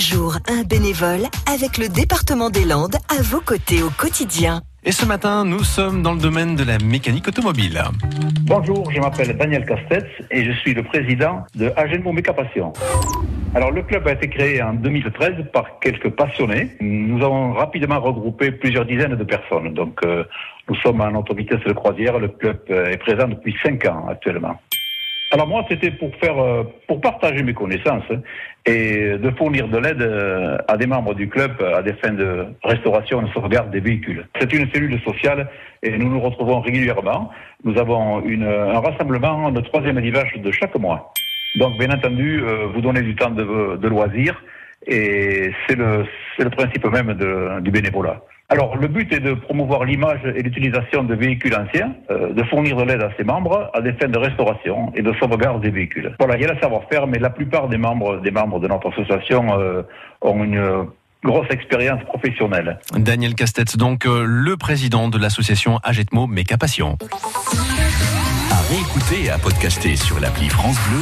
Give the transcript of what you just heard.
jour, un bénévole avec le département des Landes à vos côtés au quotidien. Et ce matin, nous sommes dans le domaine de la mécanique automobile. Bonjour, je m'appelle Daniel Castets et je suis le président de Agenmo Méca Passion. Alors le club a été créé en 2013 par quelques passionnés. Nous avons rapidement regroupé plusieurs dizaines de personnes. Donc euh, nous sommes en auto-vitesse de croisière. Le club est présent depuis 5 ans actuellement. Alors moi, c'était pour faire, euh, pour partager mes connaissances hein, et de fournir de l'aide euh, à des membres du club à des fins de restauration et de sauvegarde des véhicules. C'est une cellule sociale et nous nous retrouvons régulièrement. Nous avons une, un rassemblement le troisième dimanche de chaque mois. Donc, bien entendu, euh, vous donnez du temps de, de loisirs et c'est le, c'est le principe même de, du bénévolat. Alors, le but est de promouvoir l'image et l'utilisation de véhicules anciens, euh, de fournir de l'aide à ses membres à des fins de restauration et de sauvegarde des véhicules. Voilà, il y a le savoir-faire, mais la plupart des membres, des membres de notre association euh, ont une grosse expérience professionnelle. Daniel Castets, donc euh, le président de l'association Agetmo Méca Passion. À réécouter et à podcaster sur l'appli France Bleu